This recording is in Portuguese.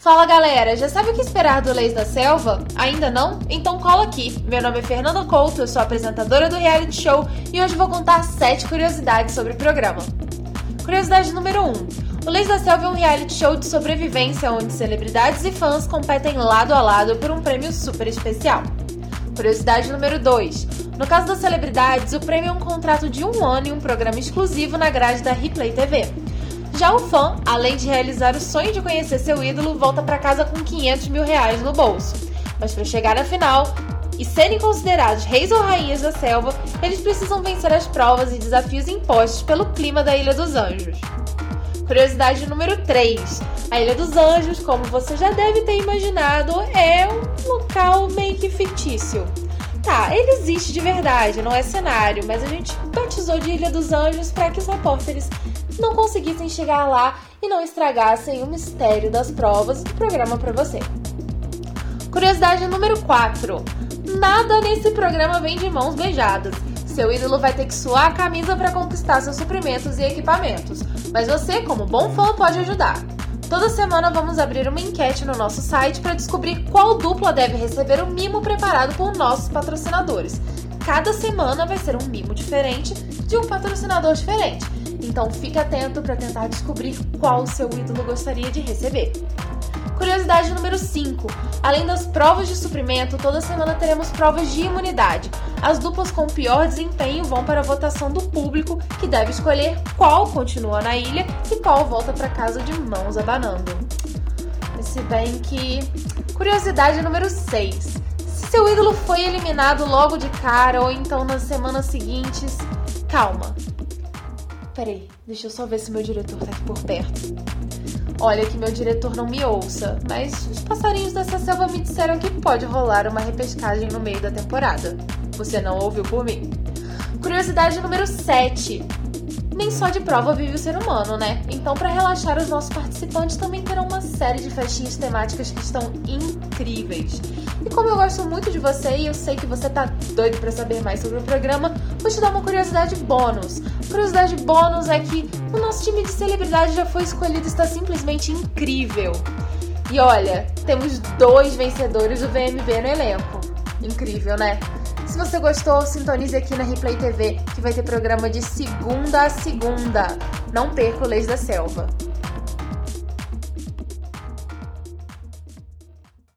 Fala galera, já sabe o que esperar do Leis da Selva? Ainda não? Então cola aqui. Meu nome é Fernanda Couto, eu sou apresentadora do reality show e hoje vou contar 7 curiosidades sobre o programa. Curiosidade número 1. O Leis da Selva é um reality show de sobrevivência onde celebridades e fãs competem lado a lado por um prêmio super especial. Curiosidade número 2. No caso das celebridades, o prêmio é um contrato de um ano e um programa exclusivo na grade da Replay TV. Já o fã, além de realizar o sonho de conhecer seu ídolo, volta para casa com 500 mil reais no bolso. Mas para chegar à final e serem considerados reis ou rainhas da selva, eles precisam vencer as provas e desafios impostos pelo clima da Ilha dos Anjos. Curiosidade número 3. A Ilha dos Anjos, como você já deve ter imaginado, é um local meio que fictício. Tá, ele existe de verdade, não é cenário, mas a gente batizou de Ilha dos Anjos para que os repórteres não conseguissem chegar lá e não estragassem o mistério das provas do programa para você. Curiosidade número 4. Nada nesse programa vem de mãos beijadas. Seu ídolo vai ter que suar a camisa para conquistar seus suprimentos e equipamentos, mas você, como bom fã, pode ajudar. Toda semana vamos abrir uma enquete no nosso site para descobrir qual dupla deve receber o mimo preparado por nossos patrocinadores. Cada semana vai ser um mimo diferente de um patrocinador diferente. Então fique atento para tentar descobrir qual seu ídolo gostaria de receber. Curiosidade número 5. Além das provas de suprimento, toda semana teremos provas de imunidade. As duplas com pior desempenho vão para a votação do público, que deve escolher qual continua na ilha e qual volta para casa de mãos abanando. Se bem que. Curiosidade número 6. Se seu ídolo foi eliminado logo de cara ou então nas semanas seguintes, calma. Peraí, deixa eu só ver se meu diretor tá aqui por perto. Olha que meu diretor não me ouça, mas os passarinhos dessa selva me disseram que pode rolar uma repescagem no meio da temporada. Você não ouviu por mim? Curiosidade número 7 nem só de prova vive o ser humano, né? Então, para relaxar, os nossos participantes também terão uma série de festinhas temáticas que estão incríveis. E como eu gosto muito de você e eu sei que você tá doido para saber mais sobre o programa, vou te dar uma curiosidade bônus. curiosidade bônus é que o nosso time de celebridade já foi escolhido e está simplesmente incrível. E olha, temos dois vencedores do VMB no elenco. Incrível, né? Se você gostou, sintonize aqui na Replay TV, que vai ter programa de segunda a segunda. Não perca o Leis da Selva.